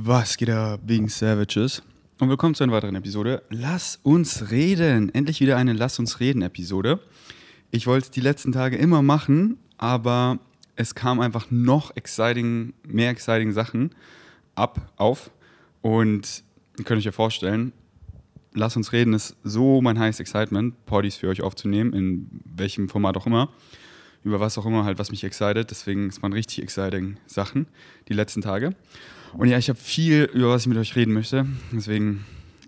Was geht ab, wegen Savages? Und willkommen zu einer weiteren Episode. Lass uns reden. Endlich wieder eine Lass uns reden Episode. Ich wollte es die letzten Tage immer machen, aber es kam einfach noch exciting, mehr exciting Sachen ab, auf. Und ihr könnt euch ja vorstellen, Lass uns reden ist so mein heißes Excitement, Partys für euch aufzunehmen, in welchem Format auch immer über was auch immer halt, was mich excited. Deswegen, es waren richtig exciting Sachen die letzten Tage. Und ja, ich habe viel, über was ich mit euch reden möchte. Deswegen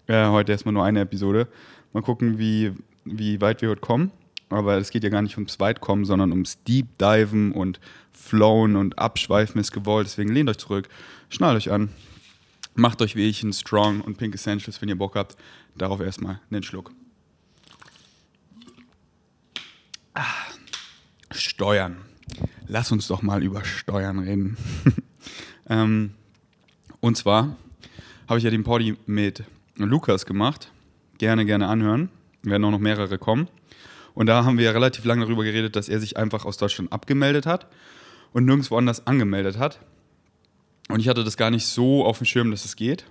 äh, heute erstmal nur eine Episode. Mal gucken, wie, wie weit wir heute kommen. Aber es geht ja gar nicht ums Weitkommen, sondern ums Deep Diven und Flowen und Abschweifen ist gewollt. Deswegen lehnt euch zurück, schnallt euch an, macht euch wie ich ein Strong und Pink Essentials, wenn ihr Bock habt. Darauf erstmal einen Schluck. Ah. Steuern. Lass uns doch mal über Steuern reden. ähm, und zwar habe ich ja den Poddy mit Lukas gemacht. Gerne, gerne anhören. Werden auch noch mehrere kommen. Und da haben wir ja relativ lange darüber geredet, dass er sich einfach aus Deutschland abgemeldet hat und nirgendwo anders angemeldet hat. Und ich hatte das gar nicht so auf dem Schirm, dass es geht.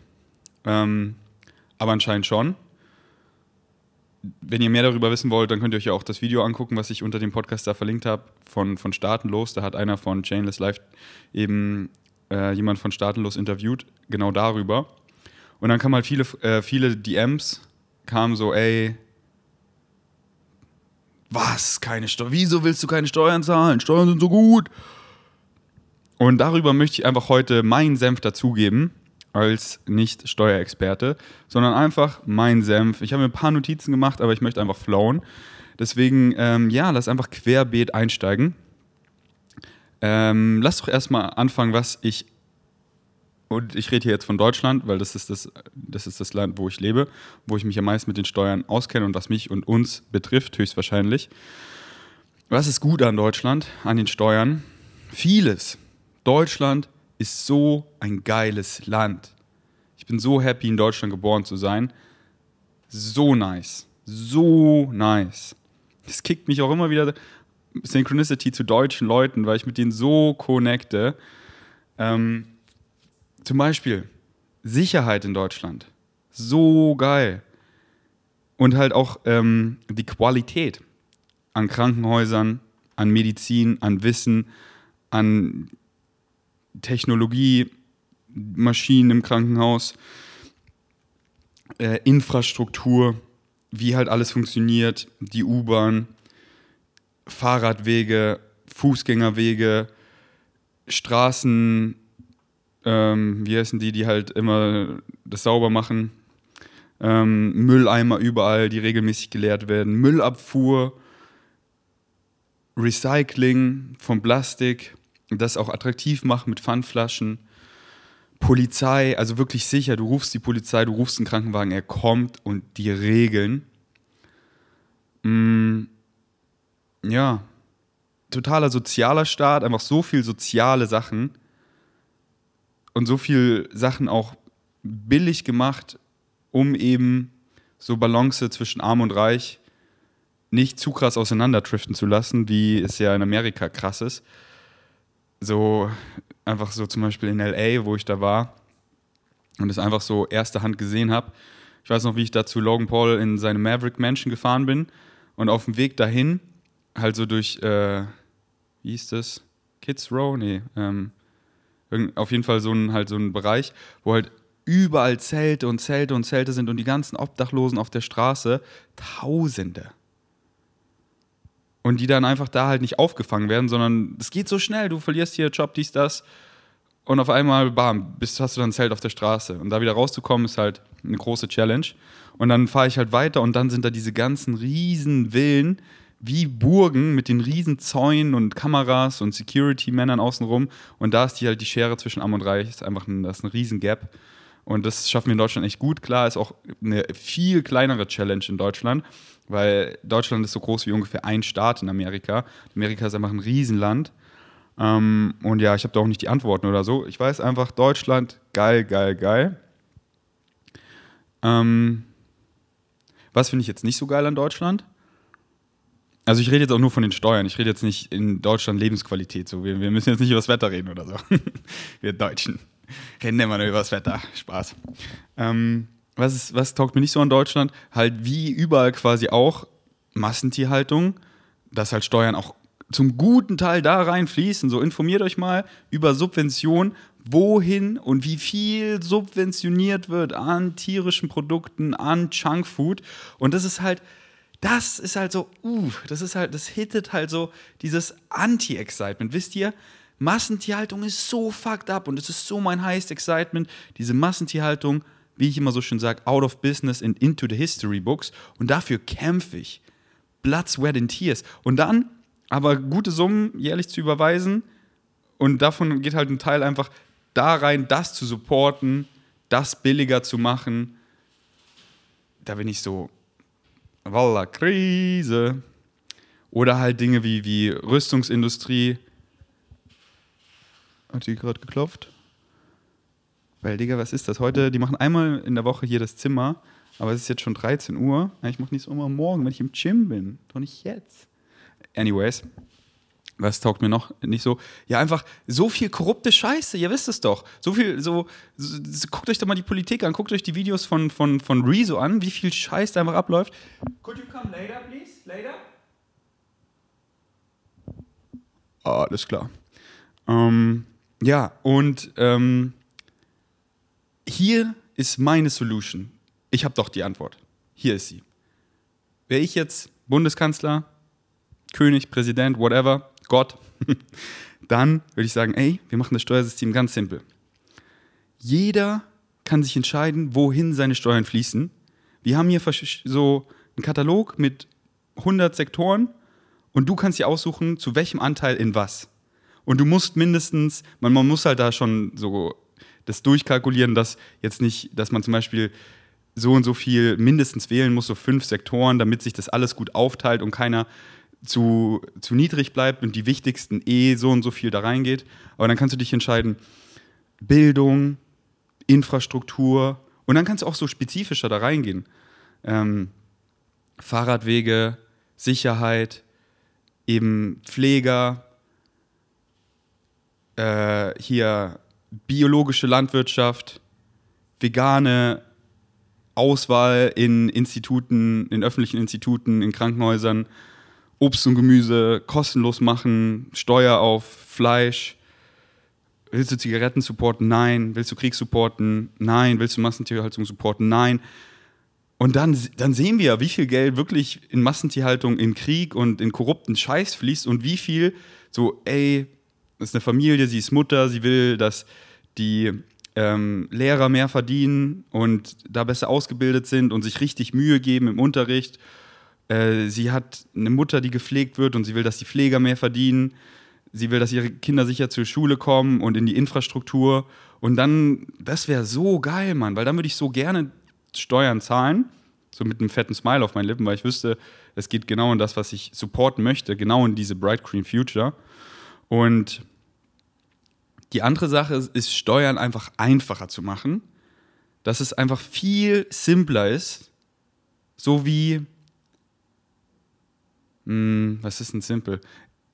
Ähm, aber anscheinend schon wenn ihr mehr darüber wissen wollt, dann könnt ihr euch ja auch das Video angucken, was ich unter dem Podcast da verlinkt habe, von, von Staatenlos. Da hat einer von Chainless Life eben äh, jemand von Staatenlos interviewt, genau darüber. Und dann kamen halt viele, äh, viele DMs, kamen so, ey, was, keine Steuern, wieso willst du keine Steuern zahlen? Steuern sind so gut. Und darüber möchte ich einfach heute meinen Senf dazugeben als nicht Steuerexperte, sondern einfach mein Senf. Ich habe mir ein paar Notizen gemacht, aber ich möchte einfach flowen. Deswegen, ähm, ja, lass einfach querbeet einsteigen. Ähm, lass doch erstmal anfangen, was ich, und ich rede hier jetzt von Deutschland, weil das ist das, das ist das Land, wo ich lebe, wo ich mich am meisten mit den Steuern auskenne und was mich und uns betrifft, höchstwahrscheinlich. Was ist gut an Deutschland, an den Steuern? Vieles. Deutschland ist so ein geiles Land. Ich bin so happy, in Deutschland geboren zu sein. So nice. So nice. Es kickt mich auch immer wieder Synchronicity zu deutschen Leuten, weil ich mit denen so connecte. Ähm, zum Beispiel Sicherheit in Deutschland. So geil. Und halt auch ähm, die Qualität an Krankenhäusern, an Medizin, an Wissen, an Technologie, Maschinen im Krankenhaus, äh, Infrastruktur, wie halt alles funktioniert, die U-Bahn, Fahrradwege, Fußgängerwege, Straßen, ähm, wie heißen die, die halt immer das sauber machen, ähm, Mülleimer überall, die regelmäßig geleert werden, Müllabfuhr, Recycling von Plastik, das auch attraktiv machen mit Pfandflaschen. Polizei, also wirklich sicher, du rufst die Polizei, du rufst einen Krankenwagen, er kommt und die regeln. Mm, ja, totaler sozialer Staat, einfach so viel soziale Sachen und so viel Sachen auch billig gemacht, um eben so Balance zwischen Arm und Reich nicht zu krass auseinanderdriften zu lassen, wie es ja in Amerika krass ist so einfach so zum Beispiel in LA, wo ich da war und es einfach so erster Hand gesehen habe. Ich weiß noch, wie ich da zu Logan Paul in seine Maverick Mansion gefahren bin und auf dem Weg dahin halt so durch, äh, wie hieß das? Kids Row? Nee, ähm, auf jeden Fall so ein, halt so ein Bereich, wo halt überall Zelte und Zelte und Zelte sind und die ganzen Obdachlosen auf der Straße, Tausende und die dann einfach da halt nicht aufgefangen werden, sondern es geht so schnell, du verlierst hier Job, dies, das und auf einmal, bam, bist, hast du dann ein Zelt auf der Straße und da wieder rauszukommen ist halt eine große Challenge und dann fahre ich halt weiter und dann sind da diese ganzen riesen Villen wie Burgen mit den riesen Zäunen und Kameras und Security-Männern außenrum und da ist die halt die Schere zwischen Arm und Reich, ist einfach ein, das ist ein riesen Gap und das schaffen wir in Deutschland echt gut. Klar, ist auch eine viel kleinere Challenge in Deutschland, weil Deutschland ist so groß wie ungefähr ein Staat in Amerika. Amerika ist einfach ein Riesenland. Ähm, und ja, ich habe da auch nicht die Antworten oder so. Ich weiß einfach, Deutschland, geil, geil, geil. Ähm, was finde ich jetzt nicht so geil an Deutschland? Also ich rede jetzt auch nur von den Steuern. Ich rede jetzt nicht in Deutschland Lebensqualität. So. Wir, wir müssen jetzt nicht über das Wetter reden oder so. wir Deutschen. Reden immer nur über das Wetter. Spaß. Ähm, was, ist, was taugt mir nicht so an Deutschland? Halt wie überall quasi auch Massentierhaltung, dass halt Steuern auch zum guten Teil da reinfließen. So informiert euch mal über Subvention, wohin und wie viel subventioniert wird an tierischen Produkten, an Junkfood. Und das ist halt, das ist halt so, uh, das ist halt, das hittet halt so dieses Anti-Excitement. Wisst ihr, Massentierhaltung ist so fucked up und es ist so mein highest Excitement, diese Massentierhaltung, wie ich immer so schön sage, out of business and into the history books. Und dafür kämpfe ich. Blood, Sweat and Tears. Und dann aber gute Summen jährlich zu überweisen und davon geht halt ein Teil einfach da rein, das zu supporten, das billiger zu machen. Da bin ich so, Walla, Krise. Oder halt Dinge wie, wie Rüstungsindustrie. Hat die gerade geklopft? Weil, Digga, was ist das? Heute, die machen einmal in der Woche hier das Zimmer, aber es ist jetzt schon 13 Uhr. Ich mache nichts immer morgen, wenn ich im Gym bin. Doch nicht jetzt. Anyways, was taugt mir noch nicht so? Ja, einfach so viel korrupte Scheiße, ihr wisst es doch. So viel, so, so, guckt euch doch mal die Politik an, guckt euch die Videos von, von, von Rezo an, wie viel Scheiß da einfach abläuft. Could you come later, please? Later? Ah, alles klar. Ähm, ja, und ähm, hier ist meine Solution. Ich habe doch die Antwort. Hier ist sie. Wäre ich jetzt Bundeskanzler, König, Präsident, whatever, Gott, dann würde ich sagen, ey, wir machen das Steuersystem ganz simpel. Jeder kann sich entscheiden, wohin seine Steuern fließen. Wir haben hier so einen Katalog mit 100 Sektoren und du kannst dir aussuchen, zu welchem Anteil in was. Und du musst mindestens, man, man muss halt da schon so das durchkalkulieren, dass jetzt nicht, dass man zum Beispiel so und so viel mindestens wählen muss, so fünf Sektoren, damit sich das alles gut aufteilt und keiner zu, zu niedrig bleibt und die wichtigsten eh so und so viel da reingeht. Aber dann kannst du dich entscheiden, Bildung, Infrastruktur und dann kannst du auch so spezifischer da reingehen. Ähm, Fahrradwege, Sicherheit, eben Pfleger, äh, hier biologische Landwirtschaft, vegane Auswahl in Instituten, in öffentlichen Instituten, in Krankenhäusern, Obst und Gemüse kostenlos machen, Steuer auf Fleisch. Willst du Zigaretten supporten? Nein. Willst du Krieg supporten? Nein. Willst du Massentierhaltung supporten? Nein. Und dann, dann sehen wir wie viel Geld wirklich in Massentierhaltung, in Krieg und in korrupten Scheiß fließt und wie viel so, ey, das ist eine Familie, sie ist Mutter, sie will, dass die ähm, Lehrer mehr verdienen und da besser ausgebildet sind und sich richtig Mühe geben im Unterricht äh, sie hat eine Mutter, die gepflegt wird und sie will, dass die Pfleger mehr verdienen. Sie will, dass ihre Kinder sicher zur Schule kommen und in die Infrastruktur. Und dann, das wäre so geil, Mann, weil dann würde ich so gerne Steuern zahlen, so mit einem fetten Smile auf meinen Lippen, weil ich wüsste, es geht genau in das, was ich supporten möchte, genau in diese Bright Green Future. Und die andere Sache ist, ist Steuern einfach einfacher zu machen, dass es einfach viel simpler ist, so wie hm, was ist denn simpel?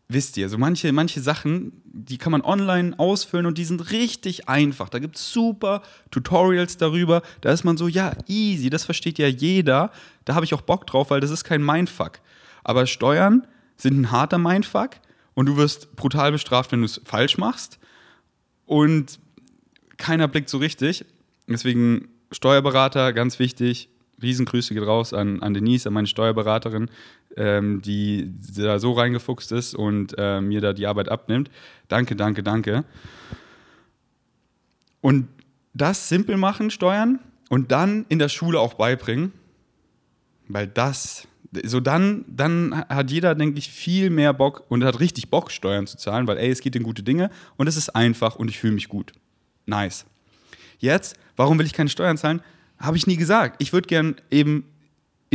Wisst ihr, so manche, manche Sachen, die kann man online ausfüllen und die sind richtig einfach. Da gibt es super Tutorials darüber. Da ist man so, ja, easy, das versteht ja jeder. Da habe ich auch Bock drauf, weil das ist kein Mindfuck. Aber Steuern sind ein harter Mindfuck und du wirst brutal bestraft, wenn du es falsch machst. Und keiner blickt so richtig. Deswegen Steuerberater, ganz wichtig, Riesengrüße geht raus an, an Denise, an meine Steuerberaterin, ähm, die da so reingefuchst ist und äh, mir da die Arbeit abnimmt. Danke, danke, danke. Und das simpel machen, Steuern und dann in der Schule auch beibringen, weil das, so dann, dann hat jeder, denke ich, viel mehr Bock und hat richtig Bock, Steuern zu zahlen, weil ey, es geht in gute Dinge und es ist einfach und ich fühle mich gut. Nice. Jetzt, warum will ich keine Steuern zahlen? Habe ich nie gesagt. Ich würde gern eben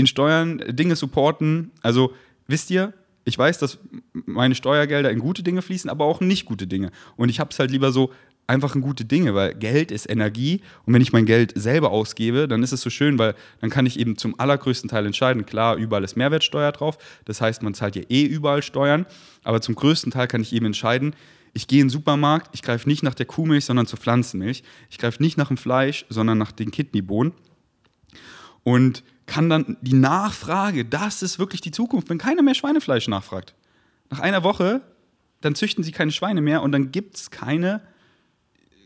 in Steuern Dinge supporten. Also wisst ihr, ich weiß, dass meine Steuergelder in gute Dinge fließen, aber auch in nicht gute Dinge. Und ich habe es halt lieber so einfach in gute Dinge, weil Geld ist Energie und wenn ich mein Geld selber ausgebe, dann ist es so schön, weil dann kann ich eben zum allergrößten Teil entscheiden. Klar, überall ist Mehrwertsteuer drauf, das heißt, man zahlt ja eh überall Steuern, aber zum größten Teil kann ich eben entscheiden, Ich gehe in den Supermarkt, ich greife nicht nach der Kuhmilch, sondern zur Pflanzenmilch. Ich greife nicht nach dem Fleisch, sondern nach den Kidneybohnen. Und kann dann die Nachfrage, das ist wirklich die Zukunft, wenn keiner mehr Schweinefleisch nachfragt. Nach einer Woche, dann züchten sie keine Schweine mehr und dann gibt es keine,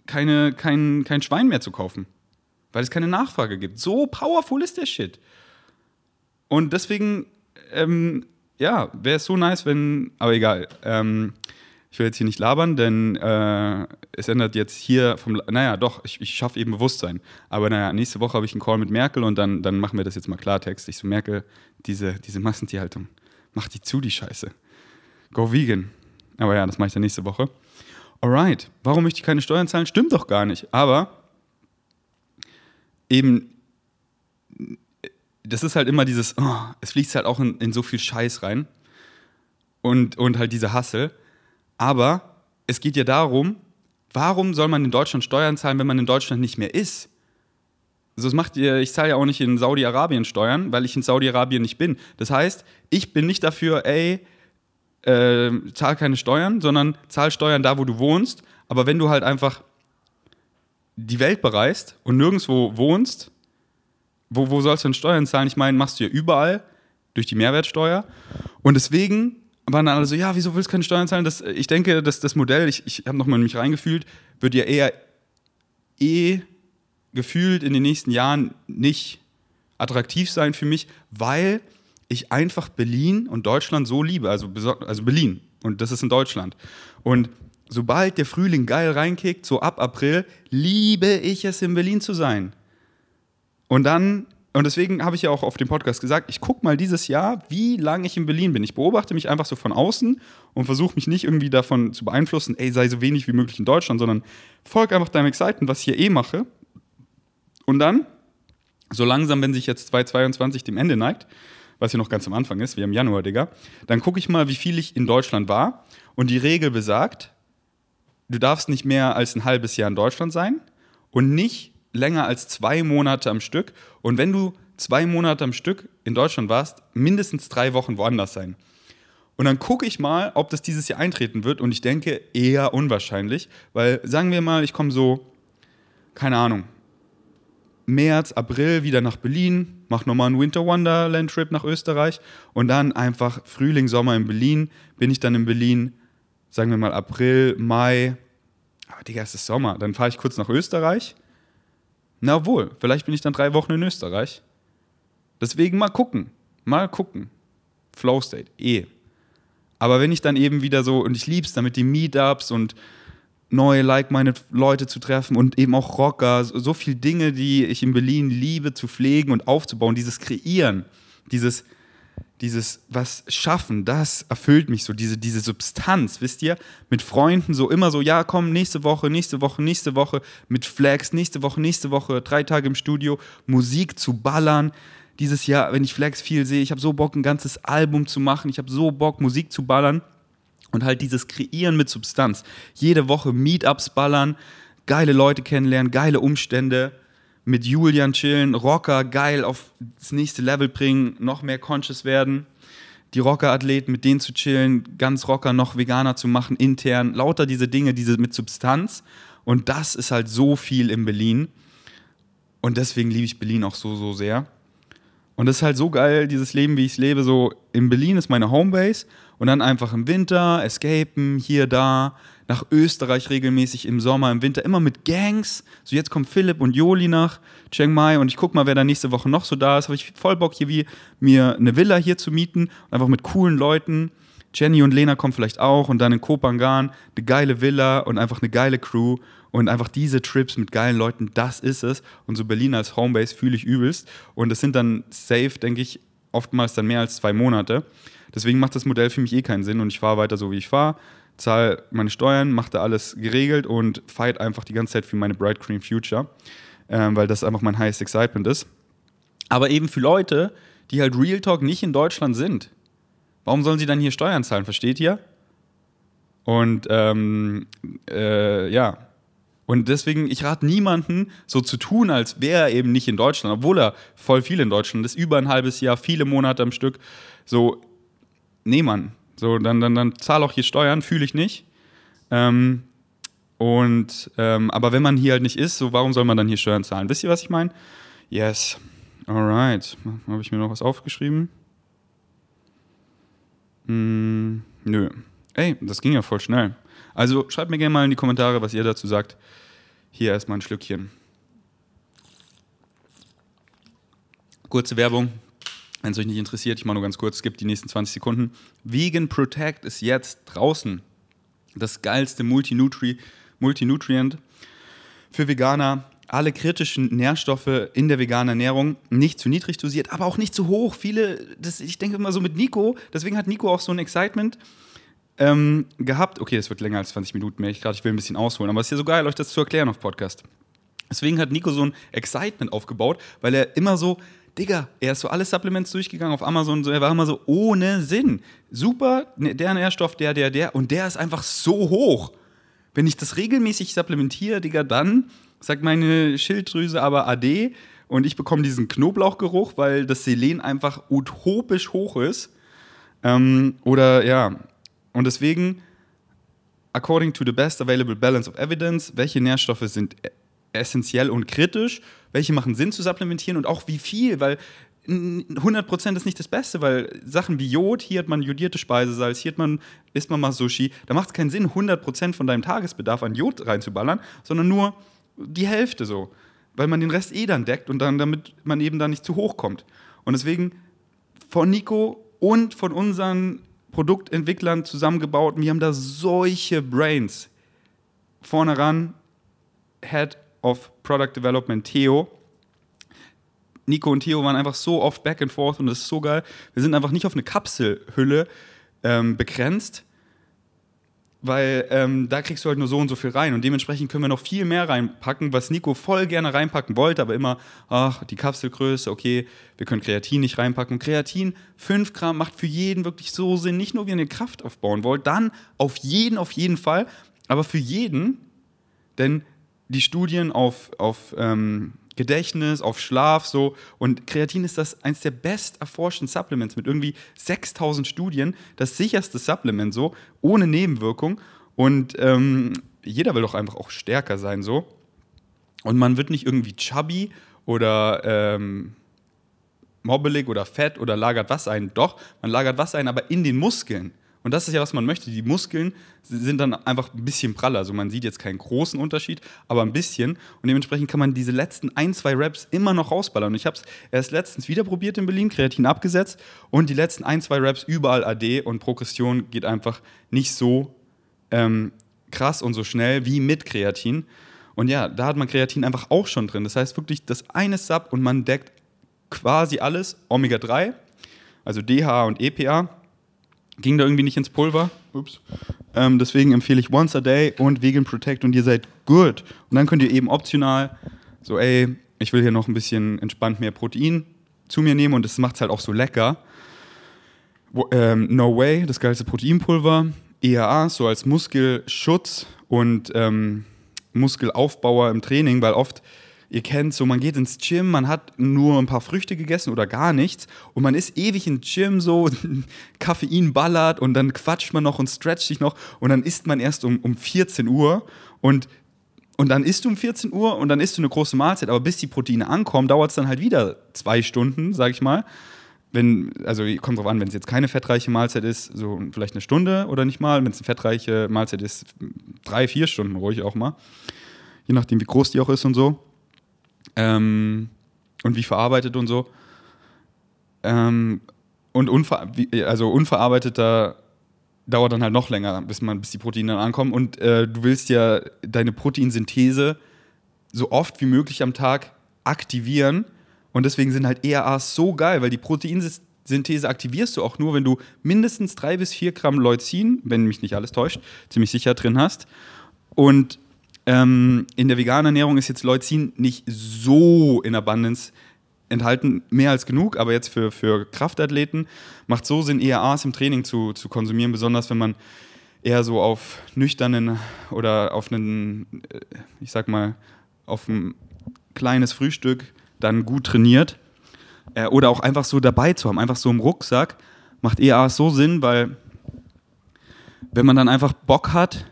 keine, kein, kein Schwein mehr zu kaufen. Weil es keine Nachfrage gibt. So powerful ist der Shit. Und deswegen, ähm, ja, wäre es so nice, wenn, aber egal. Ähm, ich will jetzt hier nicht labern, denn äh, es ändert jetzt hier vom, naja, doch, ich, ich schaffe eben Bewusstsein. Aber naja, nächste Woche habe ich einen Call mit Merkel und dann, dann machen wir das jetzt mal Klartext. Ich so, Merkel, diese, diese Massentierhaltung, mach die zu, die Scheiße. Go vegan. Aber ja, das mache ich dann nächste Woche. Alright, warum möchte ich keine Steuern zahlen? Stimmt doch gar nicht. Aber eben, das ist halt immer dieses, oh, es fließt halt auch in, in so viel Scheiß rein. Und, und halt diese Hassel. Aber es geht ja darum, warum soll man in Deutschland Steuern zahlen, wenn man in Deutschland nicht mehr ist? Also das macht ihr, ich zahle ja auch nicht in Saudi-Arabien Steuern, weil ich in Saudi-Arabien nicht bin. Das heißt, ich bin nicht dafür, ey, äh, zahl keine Steuern, sondern zahl Steuern da, wo du wohnst. Aber wenn du halt einfach die Welt bereist und nirgendwo wohnst, wo, wo sollst du denn Steuern zahlen? Ich meine, machst du ja überall durch die Mehrwertsteuer. Und deswegen waren dann alle so, ja, wieso willst du keine Steuern zahlen? Das, ich denke, dass das Modell, ich, ich habe nochmal in mich reingefühlt, wird ja eher eh gefühlt in den nächsten Jahren nicht attraktiv sein für mich, weil ich einfach Berlin und Deutschland so liebe, also, also Berlin und das ist in Deutschland. Und sobald der Frühling geil reinkickt, so ab April, liebe ich es in Berlin zu sein. Und dann und deswegen habe ich ja auch auf dem Podcast gesagt, ich gucke mal dieses Jahr, wie lange ich in Berlin bin. Ich beobachte mich einfach so von außen und versuche mich nicht irgendwie davon zu beeinflussen, ey, sei so wenig wie möglich in Deutschland, sondern folg einfach deinem Excitement, was ich hier eh mache. Und dann, so langsam, wenn sich jetzt 2022 dem Ende neigt, was ja noch ganz am Anfang ist, wie im Januar, Digga, dann gucke ich mal, wie viel ich in Deutschland war. Und die Regel besagt, du darfst nicht mehr als ein halbes Jahr in Deutschland sein und nicht länger als zwei Monate am Stück. Und wenn du zwei Monate am Stück in Deutschland warst, mindestens drei Wochen woanders sein. Und dann gucke ich mal, ob das dieses Jahr eintreten wird. Und ich denke eher unwahrscheinlich, weil sagen wir mal, ich komme so, keine Ahnung, März, April wieder nach Berlin, mache nochmal einen Winter Wonderland Trip nach Österreich und dann einfach Frühling, Sommer in Berlin. Bin ich dann in Berlin, sagen wir mal April, Mai, aber Digga, es ist Sommer. Dann fahre ich kurz nach Österreich na wohl, vielleicht bin ich dann drei Wochen in Österreich. Deswegen mal gucken. Mal gucken. Flow State, eh. Aber wenn ich dann eben wieder so, und ich lieb's damit, die Meetups und neue like-minded Leute zu treffen und eben auch Rocker, so, so viele Dinge, die ich in Berlin liebe zu pflegen und aufzubauen, dieses Kreieren, dieses dieses was schaffen, das erfüllt mich so, diese, diese Substanz, wisst ihr? Mit Freunden so immer so, ja, komm, nächste Woche, nächste Woche, nächste Woche, mit Flags, nächste Woche, nächste Woche, drei Tage im Studio, Musik zu ballern. Dieses Jahr, wenn ich Flags viel sehe, ich habe so Bock, ein ganzes Album zu machen, ich habe so Bock, Musik zu ballern und halt dieses Kreieren mit Substanz. Jede Woche Meetups ballern, geile Leute kennenlernen, geile Umstände mit Julian chillen, Rocker geil auf das nächste Level bringen, noch mehr conscious werden. Die Rocker-Athleten, mit denen zu chillen, ganz Rocker noch Veganer zu machen, intern, lauter diese Dinge, diese mit Substanz. Und das ist halt so viel in Berlin. Und deswegen liebe ich Berlin auch so, so sehr. Und das ist halt so geil, dieses Leben, wie ich es lebe. So in Berlin ist meine Homebase und dann einfach im Winter, escapen, hier, da, nach Österreich regelmäßig im Sommer, im Winter, immer mit Gangs. So jetzt kommt Philipp und Joli nach Chiang Mai und ich guck mal, wer da nächste Woche noch so da ist. Habe ich voll Bock, hier wie mir eine Villa hier zu mieten und einfach mit coolen Leuten. Jenny und Lena kommen vielleicht auch und dann in Kopangan eine geile Villa und einfach eine geile Crew und einfach diese Trips mit geilen Leuten, das ist es. Und so Berlin als Homebase fühle ich übelst. Und das sind dann safe, denke ich, oftmals dann mehr als zwei Monate. Deswegen macht das Modell für mich eh keinen Sinn und ich fahre weiter so, wie ich fahre zahle meine Steuern, mache da alles geregelt und fight einfach die ganze Zeit für meine Bright Green Future, ähm, weil das einfach mein highest excitement ist. Aber eben für Leute, die halt Real Talk nicht in Deutschland sind, warum sollen sie dann hier Steuern zahlen, versteht ihr? Und ähm, äh, ja, und deswegen, ich rate niemanden, so zu tun, als wäre er eben nicht in Deutschland, obwohl er voll viel in Deutschland ist, über ein halbes Jahr, viele Monate am Stück. So, nee, Mann, so, dann, dann, dann zahl auch hier Steuern, fühle ich nicht. Ähm, und, ähm, aber wenn man hier halt nicht ist, so warum soll man dann hier Steuern zahlen? Wisst ihr, was ich meine? Yes. Alright. Habe ich mir noch was aufgeschrieben? Mm, nö. Ey, das ging ja voll schnell. Also schreibt mir gerne mal in die Kommentare, was ihr dazu sagt. Hier erstmal ein Schlückchen. Kurze Werbung, wenn es euch nicht interessiert, ich mache nur ganz kurz, es gibt die nächsten 20 Sekunden. Vegan Protect ist jetzt draußen. Das geilste Multinutri Multinutrient für Veganer. Alle kritischen Nährstoffe in der veganen Ernährung nicht zu niedrig dosiert, aber auch nicht zu hoch. Viele, das, ich denke immer so mit Nico, deswegen hat Nico auch so ein Excitement ähm, gehabt. Okay, das wird länger als 20 Minuten mehr. Ich gerade, ich will ein bisschen ausholen, aber es ist ja so geil, euch das zu erklären auf Podcast. Deswegen hat Nico so ein Excitement aufgebaut, weil er immer so, Digga, er ist so alle Supplements durchgegangen auf Amazon, so, er war immer so ohne Sinn. Super, ne, der Nährstoff, der, der, der, und der ist einfach so hoch. Wenn ich das regelmäßig supplementiere, Digga, dann sagt meine Schilddrüse aber AD und ich bekomme diesen Knoblauchgeruch, weil das Selen einfach utopisch hoch ist. Ähm, oder ja, und deswegen, according to the best available balance of evidence, welche Nährstoffe sind e-, essentiell und kritisch, welche machen Sinn zu supplementieren und auch wie viel, weil 100% ist nicht das Beste, weil Sachen wie Jod, hier hat man jodierte Speisesalz, hier hat man, isst man mal Sushi, da macht es keinen Sinn, 100% von deinem Tagesbedarf an Jod reinzuballern, sondern nur die Hälfte so, weil man den Rest eh dann deckt und dann, damit man eben da nicht zu hoch kommt. Und deswegen von Nico und von unseren Produktentwicklern zusammengebaut. Wir haben da solche Brains. Vorne ran, Head of Product Development Theo. Nico und Theo waren einfach so oft back and forth und das ist so geil. Wir sind einfach nicht auf eine Kapselhülle ähm, begrenzt, weil ähm, da kriegst du halt nur so und so viel rein und dementsprechend können wir noch viel mehr reinpacken, was Nico voll gerne reinpacken wollte, aber immer, ach, die Kapselgröße, okay, wir können Kreatin nicht reinpacken. Kreatin, 5 Gramm, macht für jeden wirklich so Sinn, nicht nur, wenn ihr Kraft aufbauen wollt, dann auf jeden, auf jeden Fall, aber für jeden, denn die Studien auf, auf ähm, Gedächtnis, auf Schlaf so. Und Kreatin ist das eins der best erforschten Supplements mit irgendwie 6000 Studien, das sicherste Supplement so, ohne Nebenwirkung. Und ähm, jeder will doch einfach auch stärker sein so. Und man wird nicht irgendwie chubby oder ähm, mobbelig oder fett oder lagert was ein. Doch, man lagert was ein, aber in den Muskeln. Und das ist ja, was man möchte. Die Muskeln sind dann einfach ein bisschen praller. Also man sieht jetzt keinen großen Unterschied, aber ein bisschen. Und dementsprechend kann man diese letzten ein, zwei Raps immer noch rausballern. Und ich habe es erst letztens wieder probiert in Berlin, Kreatin abgesetzt. Und die letzten ein, zwei Raps überall AD und Progression geht einfach nicht so ähm, krass und so schnell wie mit Kreatin. Und ja, da hat man Kreatin einfach auch schon drin. Das heißt wirklich, das eine Sub und man deckt quasi alles. Omega-3, also DHA und EPA Ging da irgendwie nicht ins Pulver. Ups. Ähm, deswegen empfehle ich Once a Day und Vegan Protect und ihr seid good. Und dann könnt ihr eben optional so, ey, ich will hier noch ein bisschen entspannt mehr Protein zu mir nehmen und das macht es halt auch so lecker. Ähm, no Way, das geilste Proteinpulver. EAA, so als Muskelschutz und ähm, Muskelaufbauer im Training, weil oft ihr kennt so, man geht ins Gym, man hat nur ein paar Früchte gegessen oder gar nichts und man ist ewig im Gym so, Koffein ballert und dann quatscht man noch und stretcht sich noch und dann isst man erst um, um 14 Uhr und und dann isst du um 14 Uhr und dann isst du eine große Mahlzeit, aber bis die Proteine ankommen, dauert es dann halt wieder zwei Stunden, sag ich mal. Wenn, also kommt drauf an, wenn es jetzt keine fettreiche Mahlzeit ist, so vielleicht eine Stunde oder nicht mal. Wenn es eine fettreiche Mahlzeit ist, drei, vier Stunden ruhig auch mal. Je nachdem, wie groß die auch ist und so ähm, und wie verarbeitet und so. Ähm, und unver also unverarbeiteter dauert dann halt noch länger, bis, man, bis die Proteine dann ankommen. Und äh, du willst ja deine Proteinsynthese so oft wie möglich am Tag aktivieren. Und deswegen sind halt ERAs so geil, weil die Proteinsynthese aktivierst du auch nur, wenn du mindestens drei bis vier Gramm Leucin, wenn mich nicht alles täuscht, ziemlich sicher drin hast. Und ähm, in der veganen Ernährung ist jetzt Leucin nicht so in Abundance enthalten, mehr als genug, aber jetzt für, für Kraftathleten macht so Sinn, ERAs im Training zu, zu konsumieren, besonders wenn man eher so auf nüchternen oder auf einen, äh, ich sag mal, auf ein kleines Frühstück dann gut trainiert. Äh, oder auch einfach so dabei zu haben, einfach so im Rucksack, macht ERAs so Sinn, weil wenn man dann einfach Bock hat,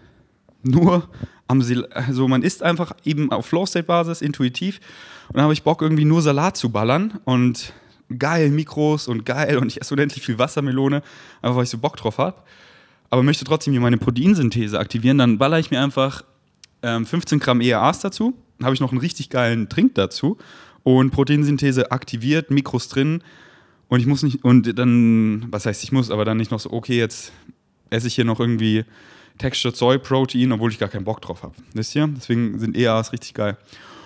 nur am, also man isst einfach eben auf Flow-State-Basis, intuitiv. Und dann habe ich Bock, irgendwie nur Salat zu ballern und geil Mikros und geil und ich esse unendlich viel Wassermelone, einfach weil ich so Bock drauf habe. Aber möchte trotzdem hier meine Proteinsynthese aktivieren, dann baller ich mir einfach ähm, 15 Gramm EAAs dazu, Dann habe ich noch einen richtig geilen Trink dazu und Proteinsynthese aktiviert, Mikros drin und ich muss nicht, und dann, was heißt ich muss, aber dann nicht noch so, okay, jetzt esse ich hier noch irgendwie Textured Soy Protein, obwohl ich gar keinen Bock drauf habe. Wisst ihr? Deswegen sind EAs richtig geil.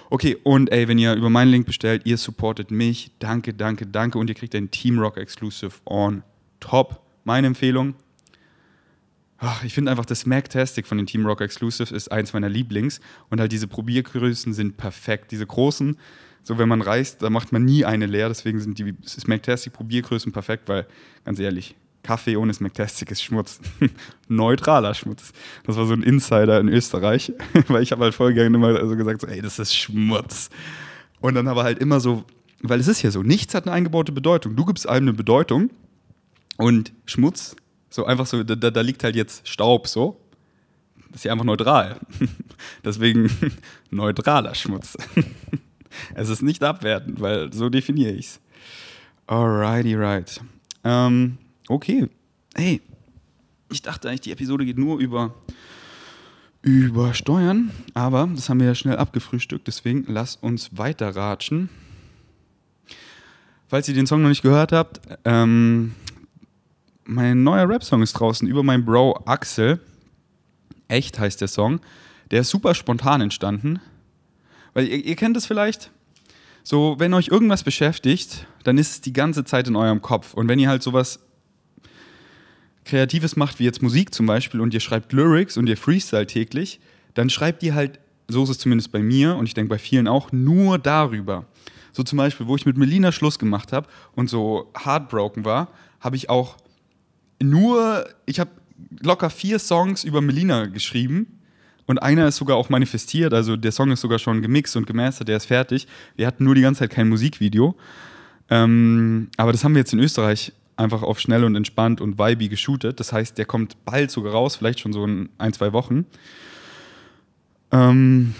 Okay, und ey, wenn ihr über meinen Link bestellt, ihr supportet mich. Danke, danke, danke. Und ihr kriegt ein Team Rock Exclusive on top. Meine Empfehlung. Ach, ich finde einfach das Magtastic von den Team Rock Exclusive ist eins meiner Lieblings. Und halt diese Probiergrößen sind perfekt. Diese großen, so wenn man reist, da macht man nie eine leer. Deswegen sind die Magtastic Probiergrößen perfekt, weil, ganz ehrlich, Kaffee ohne Smacktastic ist Schmutz. Neutraler Schmutz. Das war so ein Insider in Österreich, weil ich habe halt voll gerne immer so gesagt, so, ey, das ist Schmutz. Und dann aber halt immer so, weil es ist ja so, nichts hat eine eingebaute Bedeutung. Du gibst allem eine Bedeutung und Schmutz, so einfach so, da, da liegt halt jetzt Staub so. Das ist ja einfach neutral. Deswegen neutraler Schmutz. es ist nicht abwertend, weil so definiere ich es. Alrighty, right. Ähm, Okay, hey, ich dachte eigentlich, die Episode geht nur über, über Steuern, aber das haben wir ja schnell abgefrühstückt, deswegen lass uns weiterratschen. Falls ihr den Song noch nicht gehört habt, ähm, mein neuer Rap-Song ist draußen über meinen Bro Axel. Echt heißt der Song. Der ist super spontan entstanden. Weil ihr, ihr kennt es vielleicht. So, wenn euch irgendwas beschäftigt, dann ist es die ganze Zeit in eurem Kopf. Und wenn ihr halt sowas Kreatives macht, wie jetzt Musik zum Beispiel, und ihr schreibt Lyrics und ihr Freestyle täglich, dann schreibt ihr halt, so ist es zumindest bei mir und ich denke bei vielen auch, nur darüber. So zum Beispiel, wo ich mit Melina Schluss gemacht habe und so heartbroken war, habe ich auch nur, ich habe locker vier Songs über Melina geschrieben und einer ist sogar auch manifestiert, also der Song ist sogar schon gemixt und gemastert, der ist fertig. Wir hatten nur die ganze Zeit kein Musikvideo. Ähm, aber das haben wir jetzt in Österreich einfach auf schnell und entspannt und vibey geshootet. Das heißt, der kommt bald sogar raus, vielleicht schon so in ein, zwei Wochen. Ähm,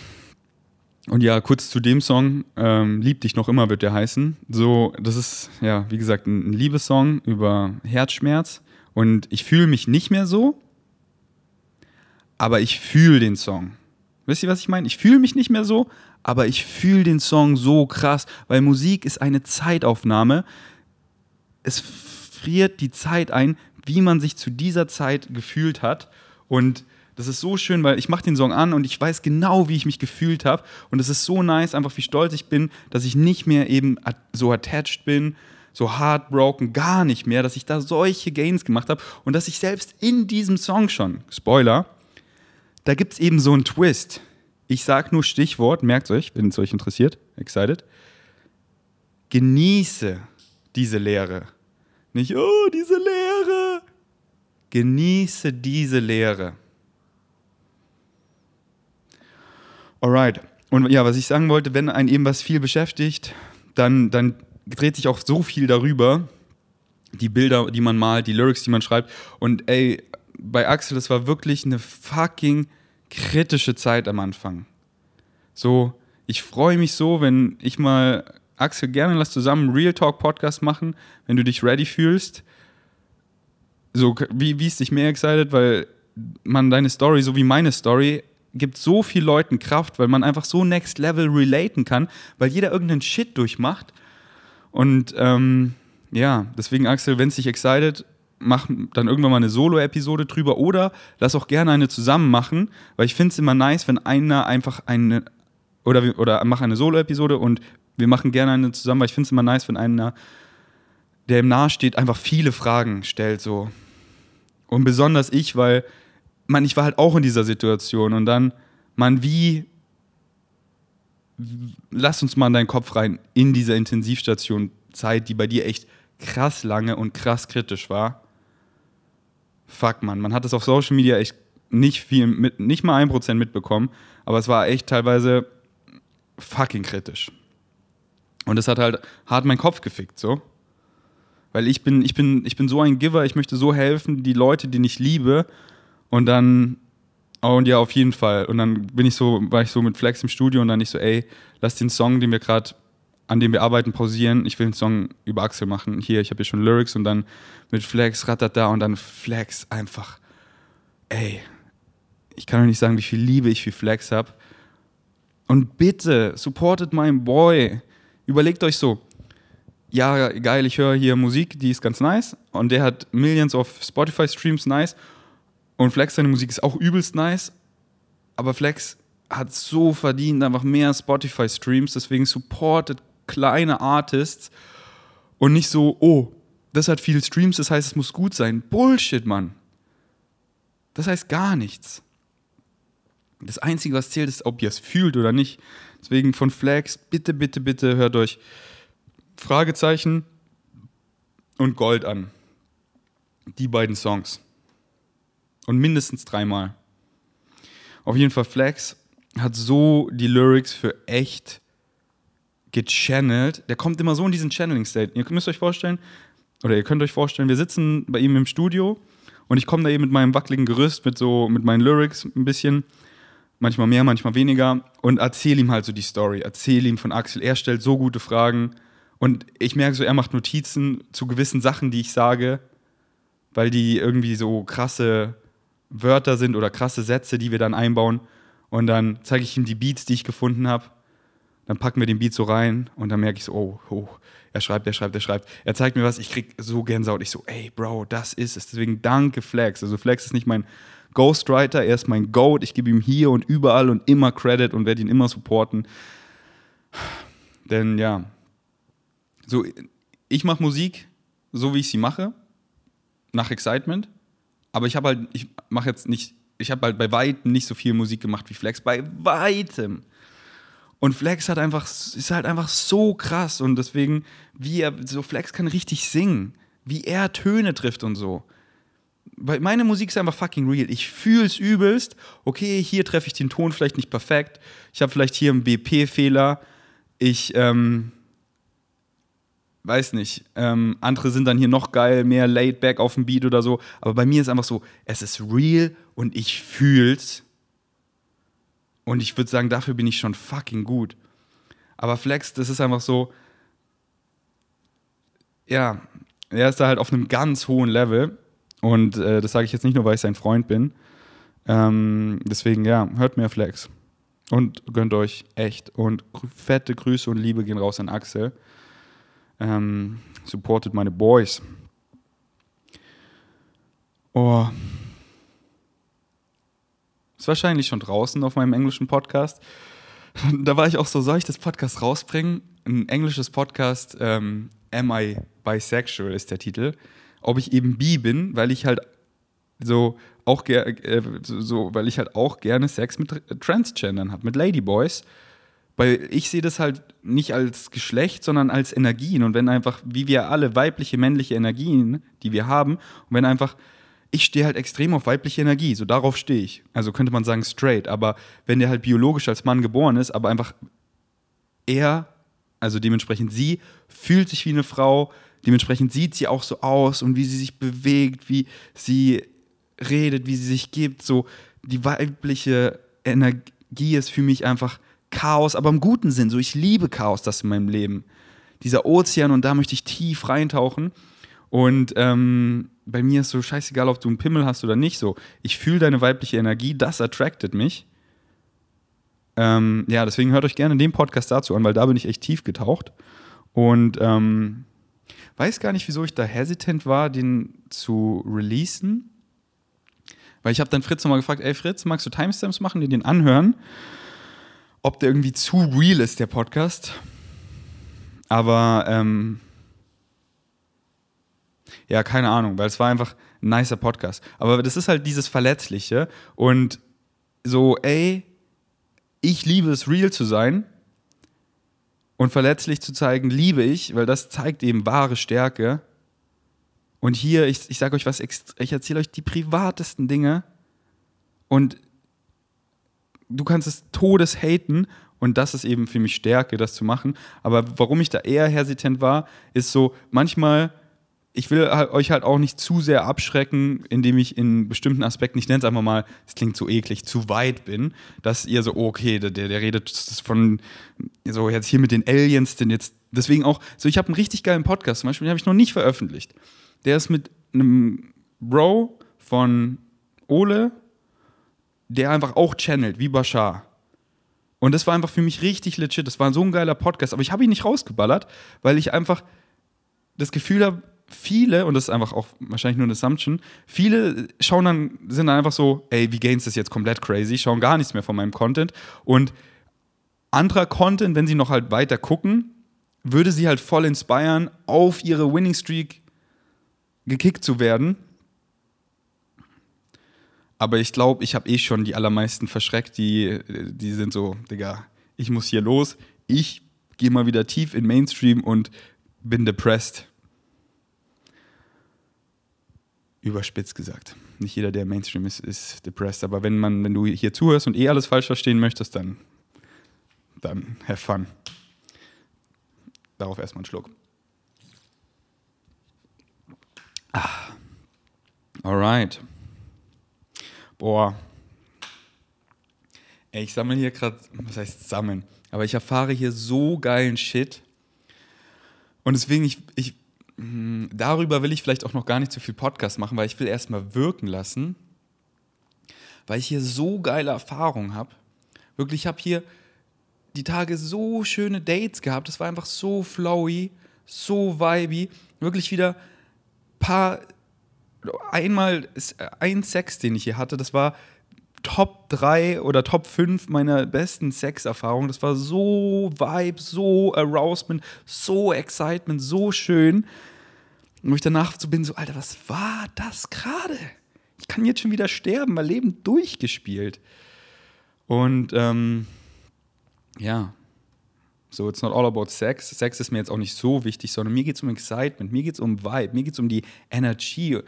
und ja, kurz zu dem Song, ähm, Lieb dich noch immer wird der heißen. So, das ist, ja, wie gesagt, ein, Liebessong über Herzschmerz. Und ich fühle mich nicht mehr so, aber ich fühle den Song. Wisst ihr, was ich meine? Ich fühle mich nicht mehr so, aber ich fühle den Song so krass, weil Musik ist eine Zeitaufnahme. Es friert die Zeit ein, wie man sich zu dieser Zeit gefühlt hat. Und das ist so schön, weil ich mache den Song an und ich weiß genau, wie ich mich gefühlt habe. Und es ist so nice, einfach wie stolz ich bin, dass ich nicht mehr eben so attached bin, so heartbroken, gar nicht mehr, dass ich da solche Gains gemacht habe und dass ich selbst in diesem Song schon, Spoiler, da gibt es eben so einen Twist. Ich sage nur Stichwort, merkt euch, wenn es euch interessiert, excited. Genieße diese Lehre. Nicht, oh, diese Leere. Genieße diese Leere. Alright. Und ja, was ich sagen wollte, wenn einen eben was viel beschäftigt, dann, dann dreht sich auch so viel darüber. Die Bilder, die man malt, die Lyrics, die man schreibt. Und ey, bei Axel, das war wirklich eine fucking kritische Zeit am Anfang. So, ich freue mich so, wenn ich mal Axel, gerne lass zusammen Real Talk Podcast machen, wenn du dich ready fühlst. So, wie, wie ist dich mehr excited, weil man deine Story, so wie meine Story, gibt so viel Leuten Kraft, weil man einfach so next level relaten kann, weil jeder irgendeinen Shit durchmacht. Und ähm, ja, deswegen, Axel, wenn es dich excited, mach dann irgendwann mal eine Solo-Episode drüber oder lass auch gerne eine zusammen machen, weil ich finde es immer nice, wenn einer einfach eine oder, oder mach eine Solo-Episode und wir machen gerne eine zusammen, weil ich finde es immer nice, wenn einer, der ihm nahe steht, einfach viele Fragen stellt. So. Und besonders ich, weil man, ich war halt auch in dieser Situation und dann, man, wie, lass uns mal in deinen Kopf rein, in dieser Intensivstation Zeit, die bei dir echt krass lange und krass kritisch war. Fuck, man, man hat es auf Social Media echt nicht viel mit, nicht mal ein Prozent mitbekommen, aber es war echt teilweise fucking kritisch. Und das hat halt hart meinen Kopf gefickt, so. Weil ich bin, ich bin, ich bin so ein Giver, ich möchte so helfen, die Leute, die ich liebe, und dann Und ja, auf jeden Fall. Und dann bin ich so, war ich so mit Flex im Studio und dann ich so, ey, lass den Song, den wir gerade, an dem wir arbeiten, pausieren. Ich will einen Song über Axel machen. Hier, ich habe hier schon Lyrics und dann mit Flex rattert da und dann Flex einfach, ey, ich kann euch nicht sagen, wie viel Liebe ich für Flex habe. Und bitte, supportet meinen Boy. Überlegt euch so, ja, geil, ich höre hier Musik, die ist ganz nice. Und der hat Millions of Spotify-Streams, nice. Und Flex, seine Musik ist auch übelst nice. Aber Flex hat so verdient, einfach mehr Spotify-Streams. Deswegen supportet kleine Artists und nicht so, oh, das hat viele Streams, das heißt, es muss gut sein. Bullshit, Mann. Das heißt gar nichts. Das Einzige, was zählt, ist, ob ihr es fühlt oder nicht. Deswegen von Flex, bitte, bitte, bitte hört euch Fragezeichen und Gold an. Die beiden Songs. Und mindestens dreimal. Auf jeden Fall, Flex hat so die Lyrics für echt gechannelt. Der kommt immer so in diesen Channeling-State. Ihr müsst euch vorstellen, oder ihr könnt euch vorstellen, wir sitzen bei ihm im Studio und ich komme da eben mit meinem wackeligen Gerüst, mit so, mit meinen Lyrics ein bisschen, manchmal mehr, manchmal weniger und erzähle ihm halt so die Story, erzähle ihm von Axel. Er stellt so gute Fragen und ich merke so, er macht Notizen zu gewissen Sachen, die ich sage, weil die irgendwie so krasse Wörter sind oder krasse Sätze, die wir dann einbauen. Und dann zeige ich ihm die Beats, die ich gefunden habe. Dann packen wir den Beat so rein und dann merke ich so, oh, oh, er schreibt, er schreibt, er schreibt. Er zeigt mir was, ich krieg so Gänsehaut. Ich so, ey, Bro, das ist es. Deswegen danke Flex. Also Flex ist nicht mein Ghostwriter, er ist mein Goat. Ich gebe ihm hier und überall und immer Credit und werde ihn immer supporten. Denn ja, so, ich mache Musik, so wie ich sie mache, nach Excitement. Aber ich habe halt, ich mache jetzt nicht, ich habe halt bei weitem nicht so viel Musik gemacht wie Flex, bei weitem. Und Flex hat einfach, ist halt einfach so krass und deswegen, wie er, so Flex kann richtig singen, wie er Töne trifft und so. Weil meine Musik ist einfach fucking real. Ich fühle es übelst. Okay, hier treffe ich den Ton vielleicht nicht perfekt. Ich habe vielleicht hier einen BP-Fehler. Ich, ähm, weiß nicht, ähm, andere sind dann hier noch geil, mehr laid back auf dem Beat oder so. Aber bei mir ist einfach so, es ist real und ich fühl's. Und ich würde sagen, dafür bin ich schon fucking gut. Aber Flex, das ist einfach so, ja, er ist da halt auf einem ganz hohen Level. Und äh, das sage ich jetzt nicht nur, weil ich sein Freund bin. Ähm, deswegen, ja, hört mehr Flex. Und gönnt euch echt. Und fette Grüße und Liebe gehen raus an Axel. Ähm, supported meine Boys. Oh. Ist wahrscheinlich schon draußen auf meinem englischen Podcast. Da war ich auch so, soll ich das Podcast rausbringen? Ein englisches Podcast, ähm, Am I Bisexual ist der Titel. Ob ich eben bi bin, weil ich halt so auch äh, so, weil ich halt auch gerne Sex mit Transgendern habe, mit Ladyboys. Weil ich sehe das halt nicht als Geschlecht, sondern als Energien. Und wenn einfach, wie wir alle, weibliche, männliche Energien, die wir haben, und wenn einfach, ich stehe halt extrem auf weibliche Energie, so darauf stehe ich. Also könnte man sagen straight, aber wenn der halt biologisch als Mann geboren ist, aber einfach er, also dementsprechend sie, fühlt sich wie eine Frau, dementsprechend sieht sie auch so aus und wie sie sich bewegt, wie sie redet, wie sie sich gibt, so die weibliche Energie ist für mich einfach Chaos, aber im guten Sinn. So, ich liebe Chaos, das in meinem Leben. Dieser Ozean und da möchte ich tief reintauchen. Und ähm, bei mir ist so scheißegal, ob du einen Pimmel hast oder nicht. So, ich fühle deine weibliche Energie, das attracted mich. Ähm, ja, deswegen hört euch gerne den Podcast dazu an, weil da bin ich echt tief getaucht. Und ähm, weiß gar nicht, wieso ich da hesitant war, den zu releasen. Weil ich habe dann Fritz nochmal gefragt, ey Fritz, magst du Timestamps machen, die den anhören? ob der irgendwie zu real ist, der Podcast. Aber ähm, ja, keine Ahnung, weil es war einfach ein nicer Podcast. Aber das ist halt dieses Verletzliche und so, ey, ich liebe es, real zu sein und verletzlich zu zeigen, liebe ich, weil das zeigt eben wahre Stärke. Und hier, ich, ich sage euch was, ich erzähle euch die privatesten Dinge und du kannst es todes haten und das ist eben für mich Stärke, das zu machen. Aber warum ich da eher hesitant war, ist so, manchmal, ich will halt, euch halt auch nicht zu sehr abschrecken, indem ich in bestimmten Aspekten, ich nenne es einfach mal, es klingt so eklig, zu weit bin, dass ihr so, okay, der, der redet von, so jetzt hier mit den Aliens, denn jetzt, deswegen auch, so ich habe einen richtig geilen Podcast zum Beispiel, den habe ich noch nicht veröffentlicht. Der ist mit einem Bro von Ole, der einfach auch channelt, wie Bashar. Und das war einfach für mich richtig legit. Das war so ein geiler Podcast. Aber ich habe ihn nicht rausgeballert, weil ich einfach das Gefühl habe, viele, und das ist einfach auch wahrscheinlich nur eine Assumption, viele schauen dann, sind dann einfach so, ey, wie Gains ist jetzt komplett crazy, schauen gar nichts mehr von meinem Content. Und anderer Content, wenn sie noch halt weiter gucken, würde sie halt voll inspirieren, auf ihre Winning Streak gekickt zu werden. Aber ich glaube, ich habe eh schon die allermeisten verschreckt, die, die sind so, Digga, ich muss hier los, ich gehe mal wieder tief in Mainstream und bin depressed. Überspitzt gesagt. Nicht jeder, der Mainstream ist, ist depressed. Aber wenn man, wenn du hier zuhörst und eh alles falsch verstehen möchtest, dann, dann have fun. Darauf erstmal einen Schluck. Ah. Alright. Boah. Ey, ich sammle hier gerade, was heißt sammeln? Aber ich erfahre hier so geilen Shit. Und deswegen, ich, ich, darüber will ich vielleicht auch noch gar nicht so viel Podcast machen, weil ich will erstmal wirken lassen. Weil ich hier so geile Erfahrungen habe. Wirklich, ich habe hier die Tage so schöne Dates gehabt. Das war einfach so flowy, so vibey. Wirklich wieder paar einmal ein Sex, den ich hier hatte, das war Top 3 oder Top 5 meiner besten Sexerfahrungen. Das war so Vibe, so Arousement, so Excitement, so schön. Und ich danach so bin, so, Alter, was war das gerade? Ich kann jetzt schon wieder sterben, mein Leben durchgespielt. Und ähm, ja, so, it's not all about Sex. Sex ist mir jetzt auch nicht so wichtig, sondern mir geht es um Excitement, mir geht es um Vibe, mir geht es um die Energie,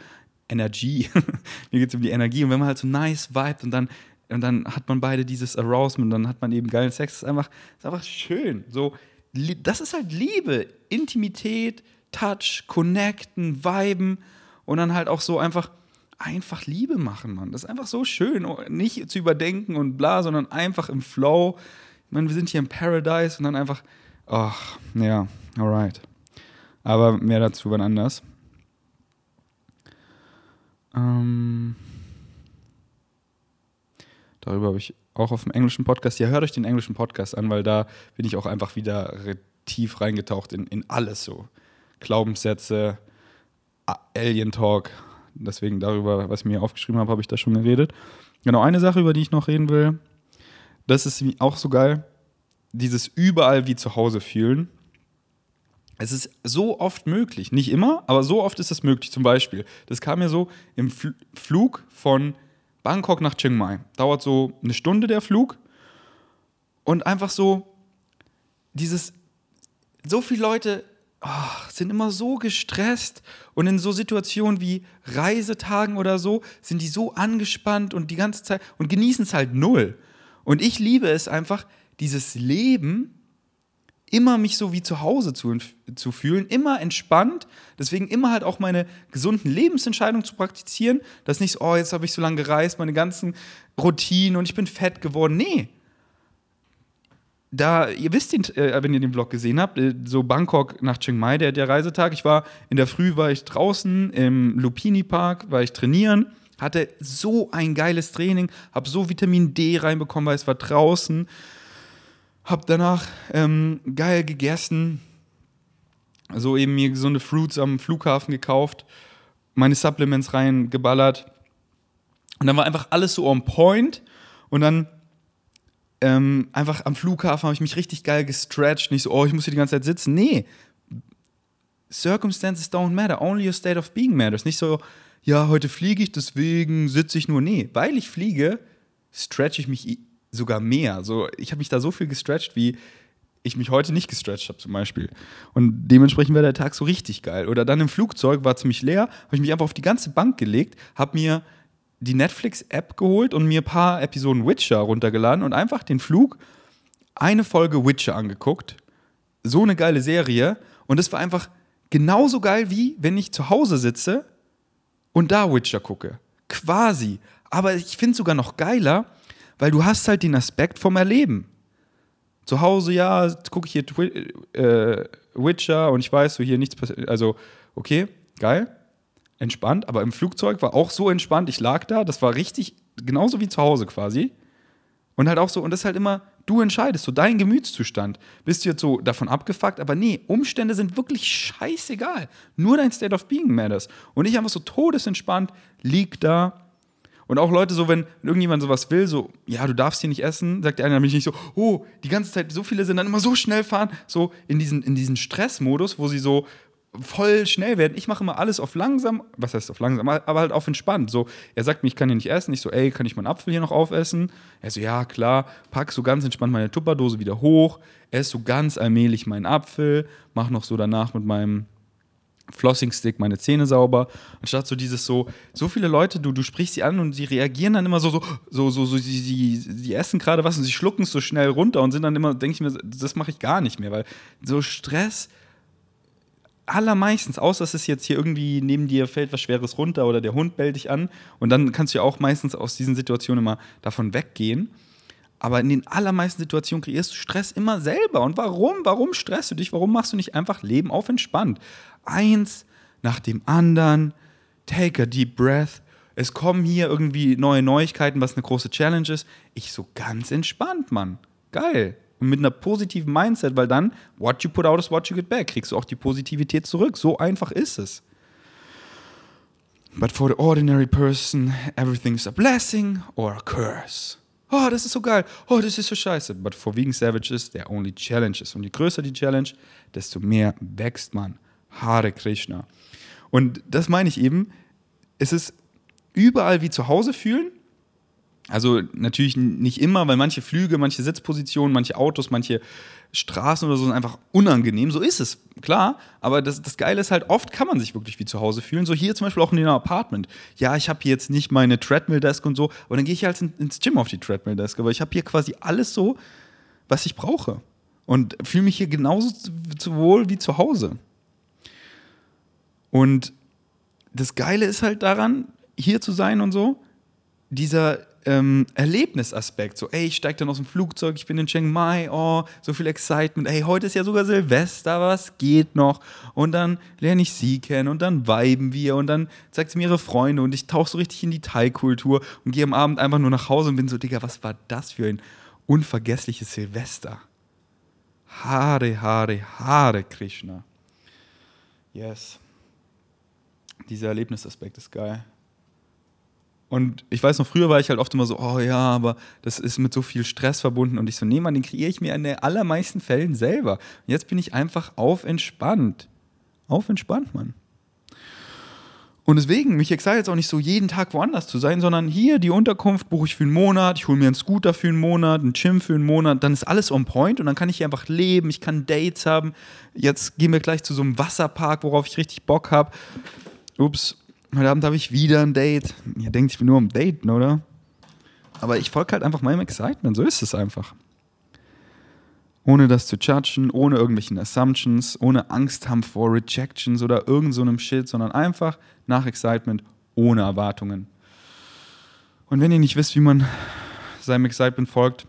Energie. Mir geht es um die Energie. Und wenn man halt so nice vibet und dann, und dann hat man beide dieses Arousement, dann hat man eben geilen Sex, das ist einfach, das ist einfach schön. So, das ist halt Liebe, Intimität, Touch, Connecten, Viben und dann halt auch so einfach, einfach Liebe machen, Mann. Das ist einfach so schön. Nicht zu überdenken und bla, sondern einfach im Flow. Ich meine, wir sind hier im Paradise und dann einfach, ach, ja, alright. Aber mehr dazu wann anders. Ähm, darüber habe ich auch auf dem englischen Podcast. Ja, hört euch den englischen Podcast an, weil da bin ich auch einfach wieder tief reingetaucht in, in alles so. Glaubenssätze, Alien Talk. Deswegen darüber, was ich mir aufgeschrieben habe, habe ich da schon geredet. Genau, eine Sache, über die ich noch reden will, das ist auch so geil, dieses überall wie zu Hause fühlen. Es ist so oft möglich, nicht immer, aber so oft ist es möglich. Zum Beispiel, das kam mir so im Fl Flug von Bangkok nach Chiang Mai. Dauert so eine Stunde der Flug. Und einfach so, dieses, so viele Leute oh, sind immer so gestresst und in so Situationen wie Reisetagen oder so sind die so angespannt und die ganze Zeit und genießen es halt null. Und ich liebe es einfach, dieses Leben immer mich so wie zu Hause zu, zu fühlen, immer entspannt, deswegen immer halt auch meine gesunden Lebensentscheidungen zu praktizieren, dass nicht so, oh, jetzt habe ich so lange gereist, meine ganzen Routinen und ich bin fett geworden. Nee. Da, ihr wisst den, äh, wenn ihr den Vlog gesehen habt, äh, so Bangkok nach Chiang Mai, der, der Reisetag. Ich war in der Früh war ich draußen im Lupini Park, war ich trainieren, hatte so ein geiles Training, habe so Vitamin D reinbekommen, weil es war draußen hab danach ähm, geil gegessen, so eben mir gesunde Fruits am Flughafen gekauft, meine Supplements reingeballert. Und dann war einfach alles so on point. Und dann ähm, einfach am Flughafen habe ich mich richtig geil gestretched. Nicht so, oh, ich muss hier die ganze Zeit sitzen. Nee. Circumstances don't matter. Only your state of being matters. Nicht so, ja, heute fliege ich, deswegen sitze ich nur. Nee, weil ich fliege, stretch ich mich sogar mehr. So, ich habe mich da so viel gestretched, wie ich mich heute nicht gestretched habe zum Beispiel. Und dementsprechend wäre der Tag so richtig geil. Oder dann im Flugzeug war ziemlich leer, habe ich mich einfach auf die ganze Bank gelegt, habe mir die Netflix-App geholt und mir ein paar Episoden Witcher runtergeladen und einfach den Flug eine Folge Witcher angeguckt. So eine geile Serie. Und es war einfach genauso geil wie wenn ich zu Hause sitze und da Witcher gucke. Quasi. Aber ich finde es sogar noch geiler, weil du hast halt den Aspekt vom Erleben. Zu Hause, ja, gucke ich hier Twi äh, Witcher und ich weiß, so hier nichts passiert. Also, okay, geil, entspannt. Aber im Flugzeug war auch so entspannt. Ich lag da, das war richtig, genauso wie zu Hause quasi. Und halt auch so, und das ist halt immer, du entscheidest, so dein Gemütszustand. Bist du jetzt so davon abgefuckt, aber nee, Umstände sind wirklich scheißegal. Nur dein State of Being matters. Und ich einfach so todesentspannt, lieg da, und auch Leute so, wenn irgendjemand sowas will, so, ja, du darfst hier nicht essen, sagt der eine nämlich nicht so, oh, die ganze Zeit, so viele sind dann immer so schnell fahren, so in diesen, in diesen Stressmodus, wo sie so voll schnell werden. Ich mache immer alles auf langsam, was heißt auf langsam, aber halt auf entspannt. So, er sagt mir, ich kann hier nicht essen. Ich so, ey, kann ich meinen Apfel hier noch aufessen? Er so, ja, klar. Pack so ganz entspannt meine Tupperdose wieder hoch, esse so ganz allmählich meinen Apfel, mach noch so danach mit meinem Flossing-Stick meine Zähne sauber. Anstatt so dieses so, so viele Leute, du, du sprichst sie an und sie reagieren dann immer so, so, so, so, so sie, sie, sie essen gerade was und sie schlucken es so schnell runter und sind dann immer, denke ich mir, das mache ich gar nicht mehr, weil so Stress allermeistens, außer es jetzt hier irgendwie neben dir fällt was Schweres runter oder der Hund bellt dich an und dann kannst du ja auch meistens aus diesen Situationen immer davon weggehen. Aber in den allermeisten Situationen kreierst du Stress immer selber. Und warum? Warum stresst du dich? Warum machst du nicht einfach Leben auf entspannt? Eins nach dem anderen. Take a deep breath. Es kommen hier irgendwie neue Neuigkeiten, was eine große Challenge ist. Ich so ganz entspannt, Mann. Geil. Und mit einer positiven Mindset, weil dann, what you put out is what you get back. Kriegst du auch die Positivität zurück. So einfach ist es. But for the ordinary person, everything is a blessing or a curse oh, das ist so geil, oh, das ist so scheiße. But for vegan savages, there are only challenges. Und je größer die Challenge, desto mehr wächst man. Hare Krishna. Und das meine ich eben, es ist überall wie zu Hause fühlen, also natürlich nicht immer, weil manche Flüge, manche Sitzpositionen, manche Autos, manche Straßen oder so sind einfach unangenehm. So ist es, klar. Aber das, das Geile ist halt, oft kann man sich wirklich wie zu Hause fühlen. So hier zum Beispiel auch in einem Apartment. Ja, ich habe hier jetzt nicht meine Treadmill-Desk und so, aber dann gehe ich halt ins Gym auf die Treadmill-Desk. Aber ich habe hier quasi alles so, was ich brauche. Und fühle mich hier genauso wohl wie zu Hause. Und das Geile ist halt daran, hier zu sein und so, dieser ähm, Erlebnisaspekt. So, ey, ich steige dann aus dem Flugzeug, ich bin in Chiang Mai, oh, so viel Excitement. Ey, heute ist ja sogar Silvester, was geht noch? Und dann lerne ich sie kennen und dann viben wir und dann zeigt sie mir ihre Freunde und ich tauche so richtig in die Thai-Kultur und gehe am Abend einfach nur nach Hause und bin so, Digga, was war das für ein unvergessliches Silvester? Hare, Hare, Hare Krishna. Yes. Dieser Erlebnisaspekt ist geil. Und ich weiß noch, früher war ich halt oft immer so, oh ja, aber das ist mit so viel Stress verbunden. Und ich so, nee, man, den kreiere ich mir in den allermeisten Fällen selber. Und jetzt bin ich einfach auf entspannt. Auf entspannt, Mann. Und deswegen, mich excite jetzt auch nicht so, jeden Tag woanders zu sein, sondern hier die Unterkunft buche ich für einen Monat, ich hole mir einen Scooter für einen Monat, einen Gym für einen Monat, dann ist alles on point und dann kann ich hier einfach leben, ich kann Dates haben. Jetzt gehen wir gleich zu so einem Wasserpark, worauf ich richtig Bock habe. Ups, Heute Abend habe ich wieder ein Date. Ihr denkt, ich bin nur am Daten, oder? Aber ich folge halt einfach meinem Excitement. So ist es einfach. Ohne das zu judgen, ohne irgendwelchen Assumptions, ohne Angst haben vor Rejections oder irgend so einem Shit, sondern einfach nach Excitement, ohne Erwartungen. Und wenn ihr nicht wisst, wie man seinem Excitement folgt,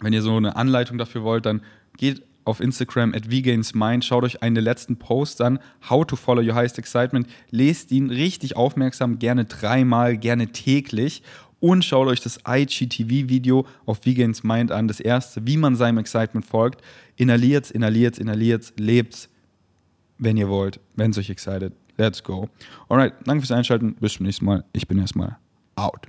wenn ihr so eine Anleitung dafür wollt, dann geht auf Instagram at vegainsmind. Schaut euch einen der letzten Posts an, How to Follow Your Highest Excitement. Lest ihn richtig aufmerksam, gerne dreimal, gerne täglich. Und schaut euch das IGTV-Video auf Vegans an. Das erste, wie man seinem Excitement folgt. Inhaliert's, inhaliert's, inhaliert's, lebt's, wenn ihr wollt, wenn es euch excited. Let's go. Alright, danke fürs Einschalten. Bis zum nächsten Mal. Ich bin erstmal out.